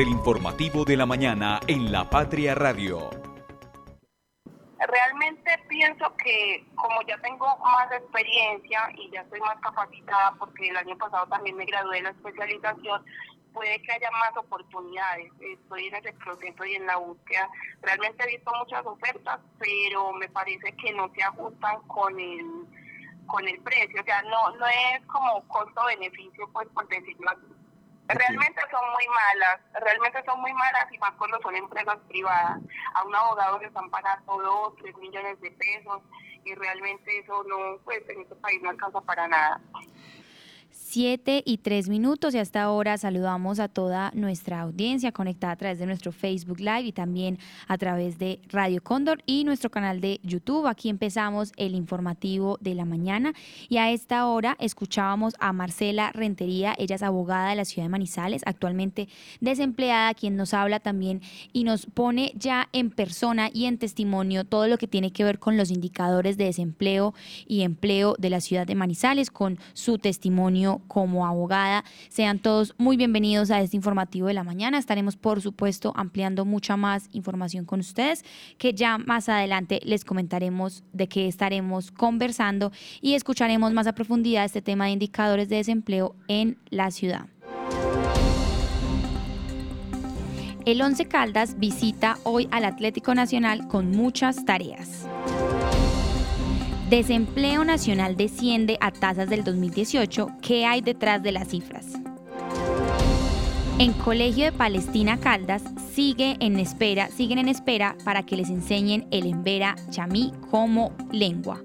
del informativo de la mañana en La Patria Radio. Realmente pienso que como ya tengo más experiencia y ya estoy más capacitada porque el año pasado también me gradué de la especialización, puede que haya más oportunidades. Estoy en ese proceso y en la búsqueda. Realmente he visto muchas ofertas, pero me parece que no se ajustan con el con el precio, o sea, no no es como costo-beneficio, pues por decirlo así. Realmente son muy malas, realmente son muy malas y más cuando son empresas privadas. A un abogado le están pagando dos, tres millones de pesos y realmente eso no, pues en este país no alcanza para nada. 7 y 3 minutos. Y hasta ahora saludamos a toda nuestra audiencia conectada a través de nuestro Facebook Live y también a través de Radio Cóndor y nuestro canal de YouTube. Aquí empezamos el informativo de la mañana. Y a esta hora escuchábamos a Marcela Rentería, ella es abogada de la ciudad de Manizales, actualmente desempleada, quien nos habla también y nos pone ya en persona y en testimonio todo lo que tiene que ver con los indicadores de desempleo y empleo de la ciudad de Manizales con su testimonio como abogada. Sean todos muy bienvenidos a este informativo de la mañana. Estaremos, por supuesto, ampliando mucha más información con ustedes, que ya más adelante les comentaremos de qué estaremos conversando y escucharemos más a profundidad este tema de indicadores de desempleo en la ciudad. El Once Caldas visita hoy al Atlético Nacional con muchas tareas. Desempleo nacional desciende a tasas del 2018. ¿Qué hay detrás de las cifras? En Colegio de Palestina Caldas sigue en espera, siguen en espera para que les enseñen el embera chamí como lengua.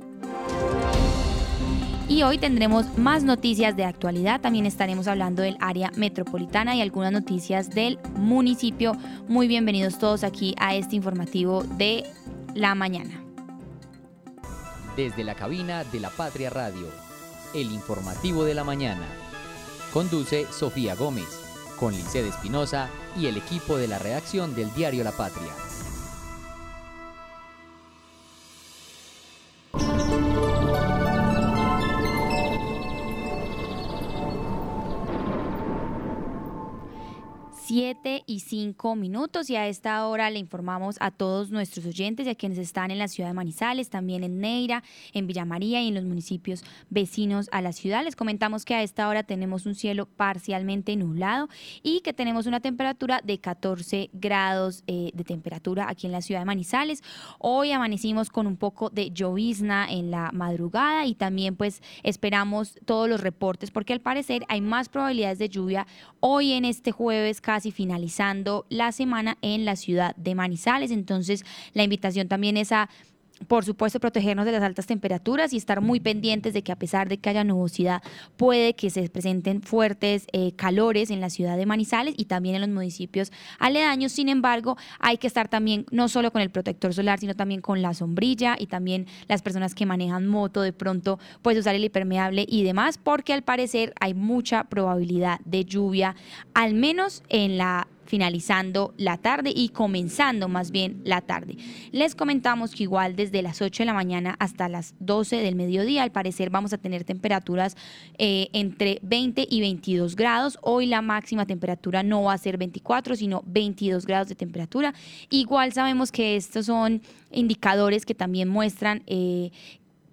Y hoy tendremos más noticias de actualidad. También estaremos hablando del área metropolitana y algunas noticias del municipio. Muy bienvenidos todos aquí a este informativo de la mañana desde la cabina de la Patria Radio. El informativo de la mañana. Conduce Sofía Gómez, con Lice Espinosa y el equipo de la redacción del diario La Patria. 7 y 5 minutos y a esta hora le informamos a todos nuestros oyentes y a quienes están en la ciudad de Manizales, también en Neira, en Villa María y en los municipios vecinos a la ciudad. Les comentamos que a esta hora tenemos un cielo parcialmente nublado y que tenemos una temperatura de 14 grados eh, de temperatura aquí en la ciudad de Manizales. Hoy amanecimos con un poco de llovizna en la madrugada y también pues esperamos todos los reportes porque al parecer hay más probabilidades de lluvia hoy en este jueves casi y finalizando la semana en la ciudad de Manizales. Entonces, la invitación también es a por supuesto, protegernos de las altas temperaturas y estar muy pendientes de que a pesar de que haya nubosidad, puede que se presenten fuertes eh, calores en la ciudad de Manizales y también en los municipios aledaños. Sin embargo, hay que estar también no solo con el protector solar, sino también con la sombrilla y también las personas que manejan moto de pronto, pues usar el impermeable y demás, porque al parecer hay mucha probabilidad de lluvia, al menos en la finalizando la tarde y comenzando más bien la tarde. Les comentamos que igual desde las 8 de la mañana hasta las 12 del mediodía, al parecer vamos a tener temperaturas eh, entre 20 y 22 grados. Hoy la máxima temperatura no va a ser 24, sino 22 grados de temperatura. Igual sabemos que estos son indicadores que también muestran eh,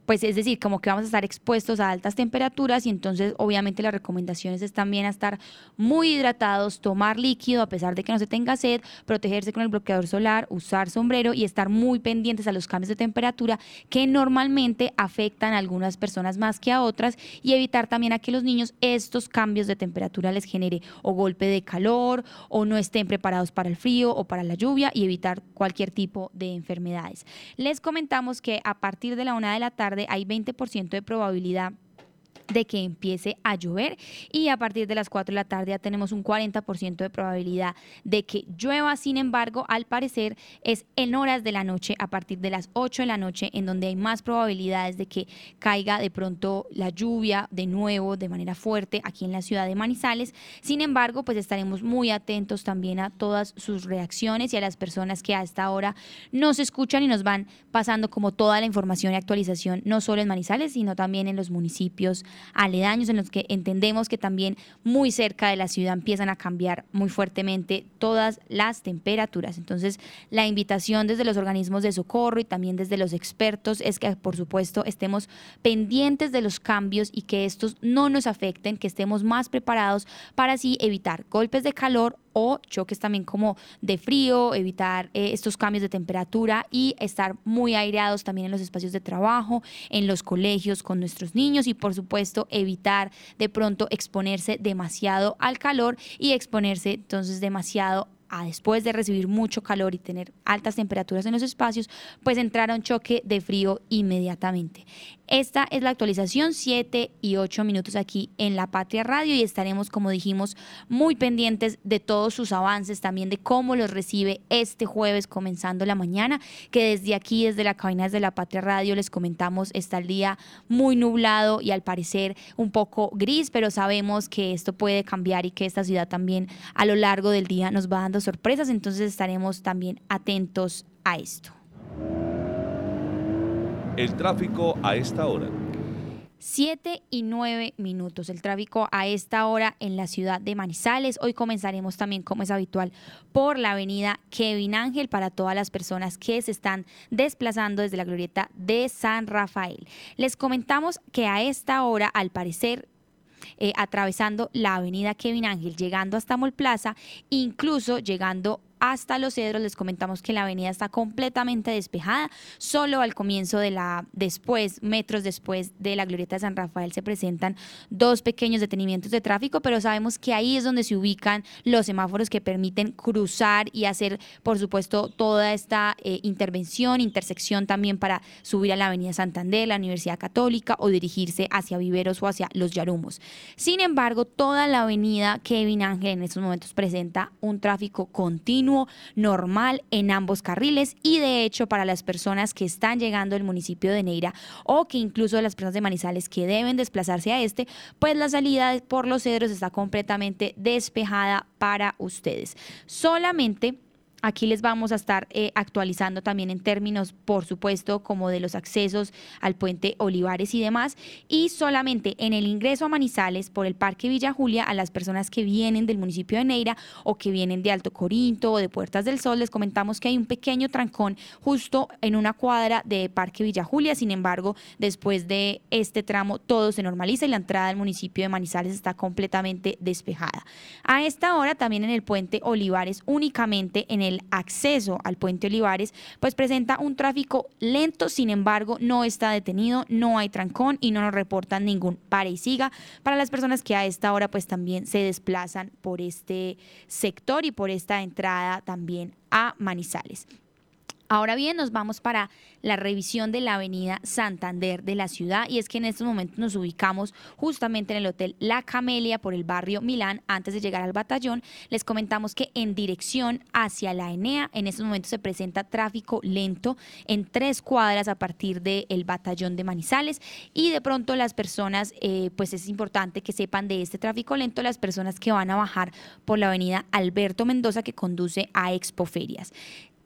pues es decir, como que vamos a estar expuestos a altas temperaturas y entonces obviamente las recomendaciones es también estar muy hidratados, tomar líquido a pesar de que no se tenga sed, protegerse con el bloqueador solar, usar sombrero y estar muy pendientes a los cambios de temperatura que normalmente afectan a algunas personas más que a otras y evitar también a que los niños estos cambios de temperatura les genere o golpe de calor o no estén preparados para el frío o para la lluvia y evitar cualquier tipo de enfermedades. Les comentamos que a partir de la una de la tarde hay 20% de probabilidad de que empiece a llover y a partir de las 4 de la tarde ya tenemos un 40% de probabilidad de que llueva. Sin embargo, al parecer es en horas de la noche, a partir de las 8 de la noche, en donde hay más probabilidades de que caiga de pronto la lluvia de nuevo de manera fuerte aquí en la ciudad de Manizales. Sin embargo, pues estaremos muy atentos también a todas sus reacciones y a las personas que a esta hora nos escuchan y nos van pasando como toda la información y actualización, no solo en Manizales, sino también en los municipios aledaños en los que entendemos que también muy cerca de la ciudad empiezan a cambiar muy fuertemente todas las temperaturas. Entonces, la invitación desde los organismos de socorro y también desde los expertos es que, por supuesto, estemos pendientes de los cambios y que estos no nos afecten, que estemos más preparados para así evitar golpes de calor o choques también como de frío, evitar eh, estos cambios de temperatura y estar muy aireados también en los espacios de trabajo, en los colegios con nuestros niños y por supuesto evitar de pronto exponerse demasiado al calor y exponerse entonces demasiado a después de recibir mucho calor y tener altas temperaturas en los espacios, pues entrar a un choque de frío inmediatamente. Esta es la actualización 7 y 8 minutos aquí en La Patria Radio y estaremos, como dijimos, muy pendientes de todos sus avances, también de cómo los recibe este jueves comenzando la mañana, que desde aquí, desde la cabina de La Patria Radio, les comentamos, está el día muy nublado y al parecer un poco gris, pero sabemos que esto puede cambiar y que esta ciudad también a lo largo del día nos va dando sorpresas, entonces estaremos también atentos a esto. El tráfico a esta hora. 7 y 9 minutos. El tráfico a esta hora en la ciudad de Manizales. Hoy comenzaremos también, como es habitual, por la avenida Kevin Ángel para todas las personas que se están desplazando desde la glorieta de San Rafael. Les comentamos que a esta hora, al parecer, eh, atravesando la avenida Kevin Ángel, llegando hasta Mol Plaza, incluso llegando hasta Los Cedros. Les comentamos que la avenida está completamente despejada. Solo al comienzo de la, después, metros después de la Glorieta de San Rafael, se presentan dos pequeños detenimientos de tráfico, pero sabemos que ahí es donde se ubican los semáforos que permiten cruzar y hacer, por supuesto, toda esta eh, intervención, intersección también para subir a la Avenida Santander, la Universidad Católica o dirigirse hacia Viveros o hacia Los Yarumos. Sin embargo, toda la avenida Kevin Ángel en estos momentos presenta un tráfico continuo normal en ambos carriles y de hecho para las personas que están llegando al municipio de Neira o que incluso las personas de Manizales que deben desplazarse a este, pues la salida por los cedros está completamente despejada para ustedes. Solamente Aquí les vamos a estar eh, actualizando también en términos, por supuesto, como de los accesos al puente Olivares y demás. Y solamente en el ingreso a Manizales por el Parque Villa Julia, a las personas que vienen del municipio de Neira o que vienen de Alto Corinto o de Puertas del Sol, les comentamos que hay un pequeño trancón justo en una cuadra de Parque Villa Julia. Sin embargo, después de este tramo, todo se normaliza y la entrada al municipio de Manizales está completamente despejada. A esta hora, también en el puente Olivares, únicamente en el el acceso al puente Olivares, pues presenta un tráfico lento, sin embargo, no está detenido, no hay trancón y no nos reportan ningún pare y siga para las personas que a esta hora pues también se desplazan por este sector y por esta entrada también a Manizales. Ahora bien, nos vamos para la revisión de la avenida Santander de la ciudad y es que en estos momentos nos ubicamos justamente en el Hotel La Camelia por el barrio Milán antes de llegar al batallón. Les comentamos que en dirección hacia la Enea en estos momentos se presenta tráfico lento en tres cuadras a partir del batallón de Manizales y de pronto las personas, eh, pues es importante que sepan de este tráfico lento las personas que van a bajar por la avenida Alberto Mendoza que conduce a Expoferias.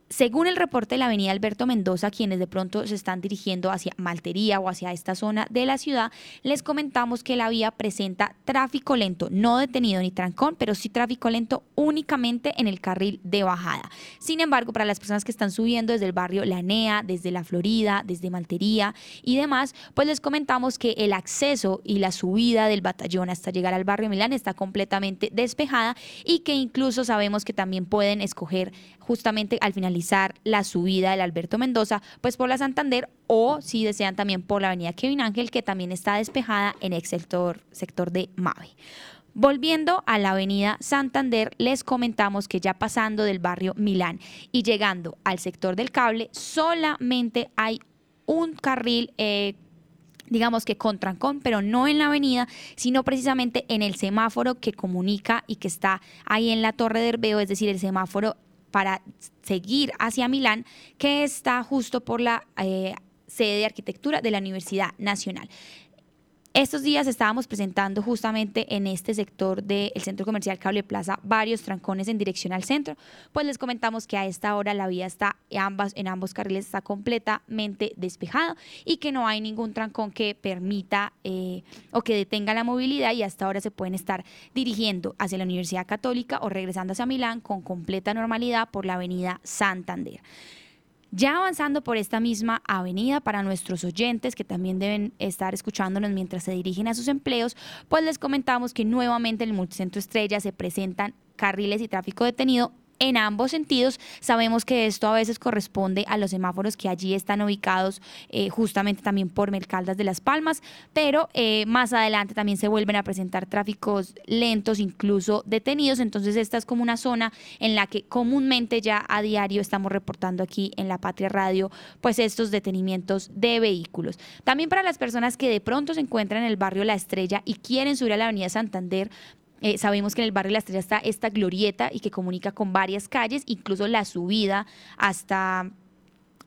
Según el reporte de la avenida Alberto Mendoza, quienes de pronto se están dirigiendo hacia Maltería o hacia esta zona de la ciudad, les comentamos que la vía presenta tráfico lento, no detenido ni trancón, pero sí tráfico lento únicamente en el carril de bajada. Sin embargo, para las personas que están subiendo desde el barrio Lanea, desde la Florida, desde Maltería y demás, pues les comentamos que el acceso y la subida del batallón hasta llegar al barrio Milán está completamente despejada y que incluso sabemos que también pueden escoger justamente al finalizar la subida del Alberto Mendoza, pues por la Santander o si desean también por la avenida Kevin Ángel, que también está despejada en el sector, de Mave. Volviendo a la avenida Santander, les comentamos que ya pasando del barrio Milán y llegando al sector del cable, solamente hay un carril eh, digamos que con trancón, pero no en la avenida, sino precisamente en el semáforo que comunica y que está ahí en la Torre de Herbeo, es decir, el semáforo para seguir hacia Milán, que está justo por la eh, sede de arquitectura de la Universidad Nacional. Estos días estábamos presentando justamente en este sector del centro comercial Cable Plaza varios trancones en dirección al centro. Pues les comentamos que a esta hora la vía está en, ambas, en ambos carriles está completamente despejado y que no hay ningún trancón que permita eh, o que detenga la movilidad y hasta ahora se pueden estar dirigiendo hacia la Universidad Católica o regresando hacia Milán con completa normalidad por la avenida Santander. Ya avanzando por esta misma avenida para nuestros oyentes que también deben estar escuchándonos mientras se dirigen a sus empleos, pues les comentamos que nuevamente en el Multicentro Estrella se presentan carriles y tráfico detenido en ambos sentidos. Sabemos que esto a veces corresponde a los semáforos que allí están ubicados eh, justamente también por Mercaldas de las Palmas, pero eh, más adelante también se vuelven a presentar tráficos lentos, incluso detenidos. Entonces esta es como una zona en la que comúnmente ya a diario estamos reportando aquí en La Patria Radio, pues estos detenimientos de vehículos. También para las personas que de pronto se encuentran en el barrio La Estrella y quieren subir a la Avenida Santander, eh, sabemos que en el barrio La Estrella está esta glorieta y que comunica con varias calles, incluso la subida hasta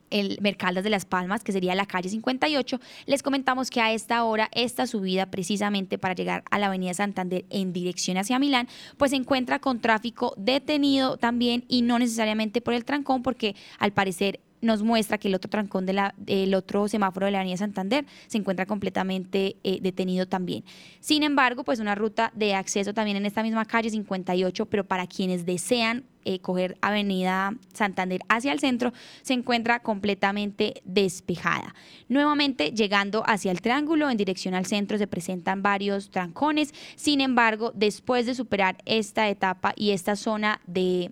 el Mercaldas de las Palmas, que sería la calle 58, les comentamos que a esta hora, esta subida precisamente para llegar a la avenida Santander en dirección hacia Milán, pues se encuentra con tráfico detenido también y no necesariamente por el trancón, porque al parecer nos muestra que el otro trancón del otro semáforo de la Avenida Santander se encuentra completamente eh, detenido también. Sin embargo, pues una ruta de acceso también en esta misma calle 58, pero para quienes desean eh, coger Avenida Santander hacia el centro, se encuentra completamente despejada. Nuevamente, llegando hacia el triángulo en dirección al centro, se presentan varios trancones. Sin embargo, después de superar esta etapa y esta zona de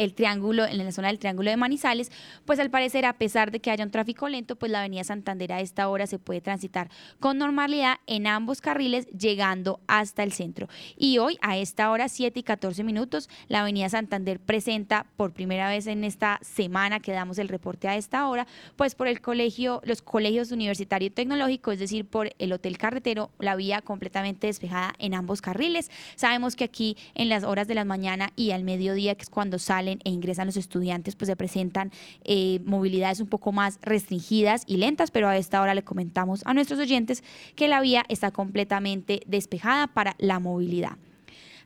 el triángulo, en la zona del triángulo de Manizales, pues al parecer, a pesar de que haya un tráfico lento, pues la avenida Santander a esta hora se puede transitar con normalidad en ambos carriles, llegando hasta el centro. Y hoy, a esta hora, 7 y 14 minutos, la avenida Santander presenta por primera vez en esta semana que damos el reporte a esta hora, pues por el colegio, los colegios universitario y tecnológico, es decir, por el Hotel Carretero, la vía completamente despejada en ambos carriles. Sabemos que aquí en las horas de la mañana y al mediodía, que es cuando sale e ingresan los estudiantes, pues se presentan eh, movilidades un poco más restringidas y lentas, pero a esta hora le comentamos a nuestros oyentes que la vía está completamente despejada para la movilidad.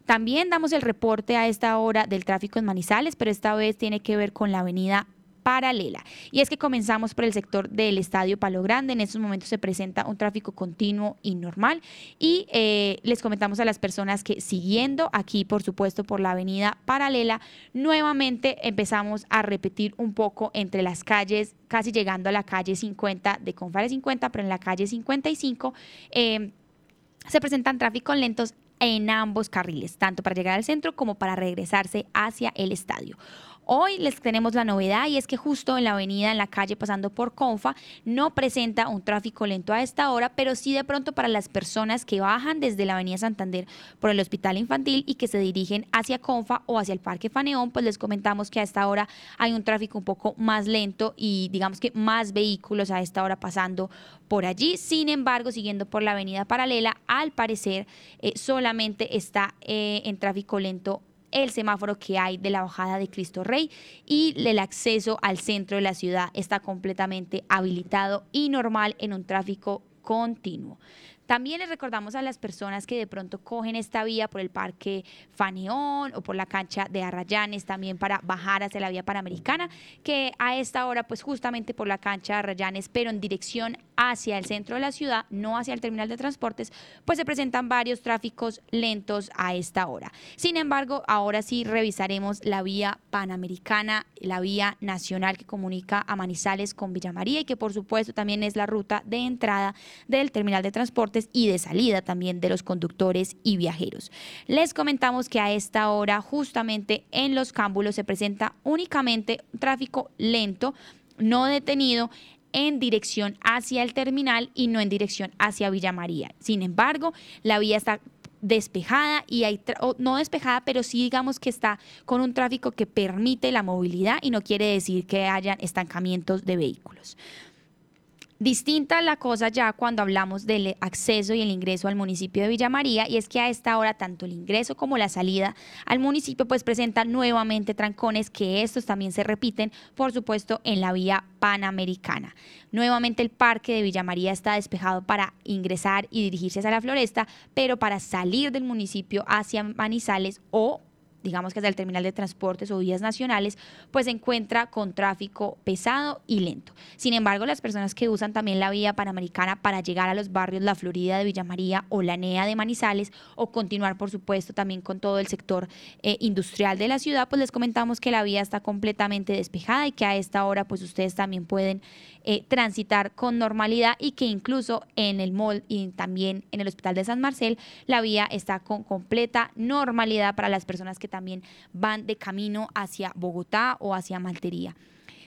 También damos el reporte a esta hora del tráfico en Manizales, pero esta vez tiene que ver con la avenida paralela. Y es que comenzamos por el sector del Estadio Palo Grande. En estos momentos se presenta un tráfico continuo y normal. Y eh, les comentamos a las personas que siguiendo aquí, por supuesto, por la avenida paralela, nuevamente empezamos a repetir un poco entre las calles, casi llegando a la calle 50 de Confare 50, pero en la calle 55. Eh, se presentan tráficos lentos en ambos carriles, tanto para llegar al centro como para regresarse hacia el estadio. Hoy les tenemos la novedad y es que justo en la avenida, en la calle pasando por Confa, no presenta un tráfico lento a esta hora, pero sí de pronto para las personas que bajan desde la avenida Santander por el Hospital Infantil y que se dirigen hacia Confa o hacia el Parque Faneón, pues les comentamos que a esta hora hay un tráfico un poco más lento y digamos que más vehículos a esta hora pasando por allí. Sin embargo, siguiendo por la avenida paralela, al parecer eh, solamente está eh, en tráfico lento el semáforo que hay de la bajada de Cristo Rey y el acceso al centro de la ciudad está completamente habilitado y normal en un tráfico continuo. También les recordamos a las personas que de pronto cogen esta vía por el Parque Faneón o por la cancha de Arrayanes también para bajar hacia la vía panamericana, que a esta hora pues justamente por la cancha de Arrayanes, pero en dirección hacia el centro de la ciudad, no hacia el terminal de transportes, pues se presentan varios tráficos lentos a esta hora. Sin embargo, ahora sí revisaremos la vía panamericana, la vía nacional que comunica a Manizales con Villa María y que por supuesto también es la ruta de entrada del terminal de transportes y de salida también de los conductores y viajeros. Les comentamos que a esta hora justamente en los cámbulos se presenta únicamente tráfico lento no detenido en dirección hacia el terminal y no en dirección hacia Villa María. Sin embargo, la vía está despejada y hay, no despejada, pero sí digamos que está con un tráfico que permite la movilidad y no quiere decir que haya estancamientos de vehículos. Distinta la cosa ya cuando hablamos del acceso y el ingreso al municipio de Villa María y es que a esta hora tanto el ingreso como la salida al municipio pues presentan nuevamente trancones que estos también se repiten por supuesto en la vía panamericana. Nuevamente el parque de Villa María está despejado para ingresar y dirigirse hacia la floresta, pero para salir del municipio hacia Manizales o digamos que es el terminal de transportes o vías nacionales, pues se encuentra con tráfico pesado y lento. Sin embargo, las personas que usan también la vía panamericana para llegar a los barrios La Florida de Villa María o la NEA de Manizales o continuar, por supuesto, también con todo el sector eh, industrial de la ciudad, pues les comentamos que la vía está completamente despejada y que a esta hora pues ustedes también pueden eh, transitar con normalidad y que incluso en el mall y también en el Hospital de San Marcel la vía está con completa normalidad para las personas que también van de camino hacia Bogotá o hacia Maltería.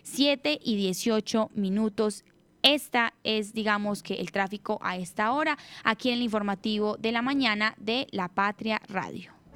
7 y 18 minutos esta es, digamos, que el tráfico a esta hora, aquí en el informativo de la mañana de La Patria Radio.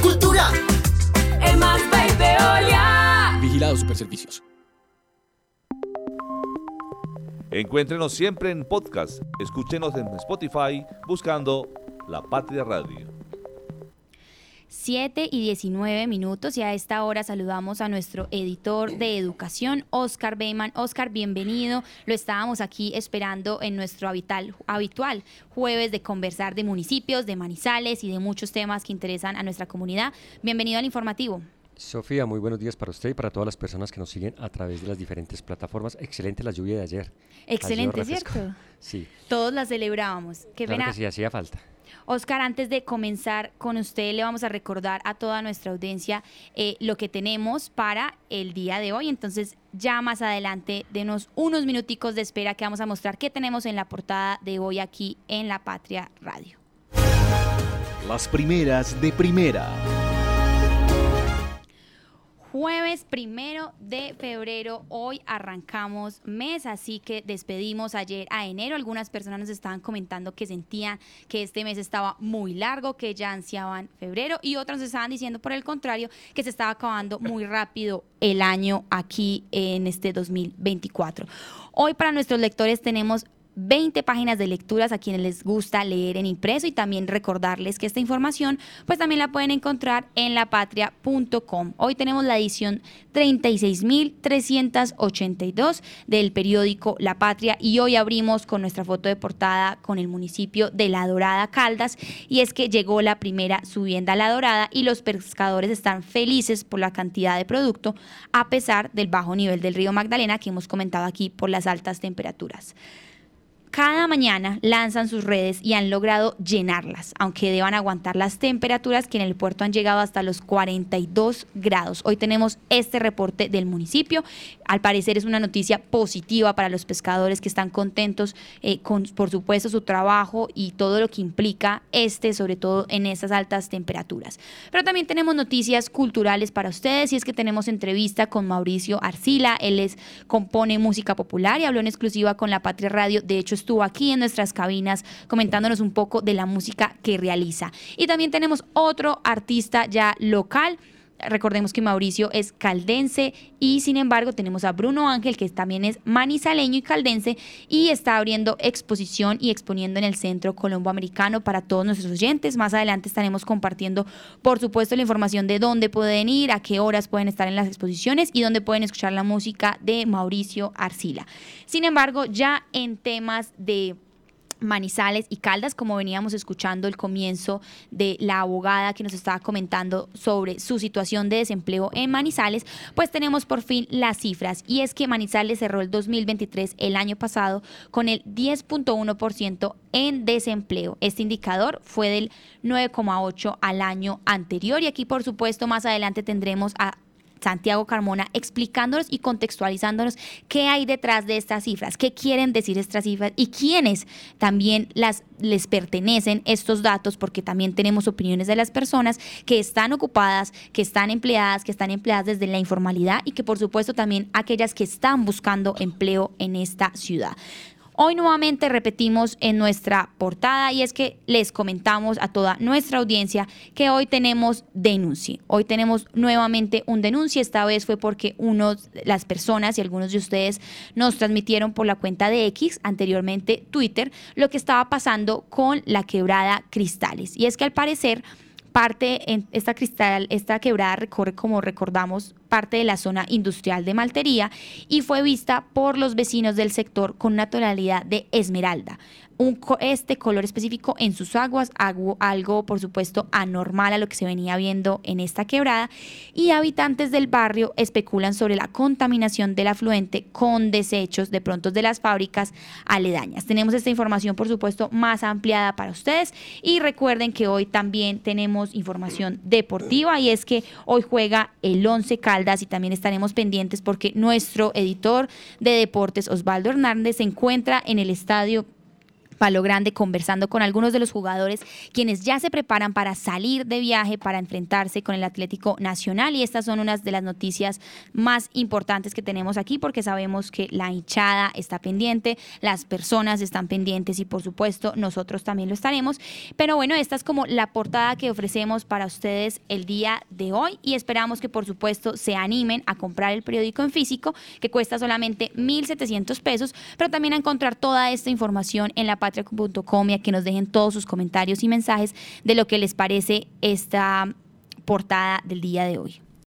Cultura. Es más, Vigilado Superservicios. Encuéntrenos siempre en podcast. Escúchenos en Spotify buscando La Patria Radio. 7 y 19 minutos y a esta hora saludamos a nuestro editor de educación, Oscar Beyman. Oscar, bienvenido. Lo estábamos aquí esperando en nuestro habitual, habitual jueves de conversar de municipios, de manizales y de muchos temas que interesan a nuestra comunidad. Bienvenido al informativo. Sofía, muy buenos días para usted y para todas las personas que nos siguen a través de las diferentes plataformas. Excelente la lluvia de ayer. Excelente, ¿cierto? Sí. Todos la celebrábamos. Qué claro que sí, hacía falta. Oscar, antes de comenzar con usted, le vamos a recordar a toda nuestra audiencia eh, lo que tenemos para el día de hoy. Entonces, ya más adelante, denos unos minuticos de espera que vamos a mostrar qué tenemos en la portada de hoy aquí en La Patria Radio. Las primeras de primera jueves primero de febrero. Hoy arrancamos mes, así que despedimos ayer a enero. Algunas personas nos estaban comentando que sentían que este mes estaba muy largo, que ya ansiaban febrero, y otros nos estaban diciendo, por el contrario, que se estaba acabando muy rápido el año aquí en este 2024. Hoy para nuestros lectores tenemos 20 páginas de lecturas a quienes les gusta leer en impreso y también recordarles que esta información pues también la pueden encontrar en lapatria.com. Hoy tenemos la edición 36.382 del periódico La Patria y hoy abrimos con nuestra foto de portada con el municipio de La Dorada Caldas y es que llegó la primera subienda a La Dorada y los pescadores están felices por la cantidad de producto a pesar del bajo nivel del río Magdalena que hemos comentado aquí por las altas temperaturas. Cada mañana lanzan sus redes y han logrado llenarlas, aunque deban aguantar las temperaturas que en el puerto han llegado hasta los 42 grados. Hoy tenemos este reporte del municipio. Al parecer es una noticia positiva para los pescadores que están contentos eh, con, por supuesto, su trabajo y todo lo que implica este, sobre todo en estas altas temperaturas. Pero también tenemos noticias culturales para ustedes y es que tenemos entrevista con Mauricio Arcila. Él es, compone música popular y habló en exclusiva con La Patria Radio. De hecho, estuvo aquí en nuestras cabinas comentándonos un poco de la música que realiza. Y también tenemos otro artista ya local recordemos que Mauricio es caldense y sin embargo tenemos a Bruno Ángel que también es manizaleño y caldense y está abriendo exposición y exponiendo en el Centro Colombo Americano para todos nuestros oyentes. Más adelante estaremos compartiendo por supuesto la información de dónde pueden ir, a qué horas pueden estar en las exposiciones y dónde pueden escuchar la música de Mauricio Arcila. Sin embargo, ya en temas de Manizales y Caldas, como veníamos escuchando el comienzo de la abogada que nos estaba comentando sobre su situación de desempleo en Manizales, pues tenemos por fin las cifras y es que Manizales cerró el 2023 el año pasado con el 10.1% en desempleo. Este indicador fue del 9,8 al año anterior y aquí por supuesto más adelante tendremos a Santiago Carmona explicándonos y contextualizándonos qué hay detrás de estas cifras, qué quieren decir estas cifras y quiénes también las les pertenecen estos datos porque también tenemos opiniones de las personas que están ocupadas, que están empleadas, que están empleadas desde la informalidad y que por supuesto también aquellas que están buscando empleo en esta ciudad. Hoy nuevamente repetimos en nuestra portada y es que les comentamos a toda nuestra audiencia que hoy tenemos denuncia. Hoy tenemos nuevamente un denuncia. Esta vez fue porque uno, las personas y algunos de ustedes nos transmitieron por la cuenta de X, anteriormente Twitter, lo que estaba pasando con la quebrada Cristales. Y es que al parecer parte en esta cristal, esta quebrada recorre, como recordamos, parte de la zona industrial de Maltería y fue vista por los vecinos del sector con una tonalidad de esmeralda. Este color específico en sus aguas, algo, por supuesto anormal a lo que se venía viendo en esta quebrada. Y habitantes del barrio especulan sobre la contaminación del afluente con desechos de pronto de las fábricas aledañas. Tenemos esta información por supuesto más ampliada para ustedes. Y recuerden que hoy también tenemos información deportiva y es que hoy juega el 11 Caldas y también estaremos pendientes porque nuestro editor de deportes Osvaldo Hernández se encuentra en el estadio Palo Grande conversando con algunos de los jugadores quienes ya se preparan para salir de viaje para enfrentarse con el Atlético Nacional y estas son unas de las noticias más importantes que tenemos aquí porque sabemos que la hinchada está pendiente, las personas están pendientes y por supuesto nosotros también lo estaremos. Pero bueno, esta es como la portada que ofrecemos para ustedes el día de hoy y esperamos que por supuesto se animen a comprar el periódico en físico que cuesta solamente 1.700 pesos, pero también a encontrar toda esta información en la página y a que nos dejen todos sus comentarios y mensajes de lo que les parece esta portada del día de hoy.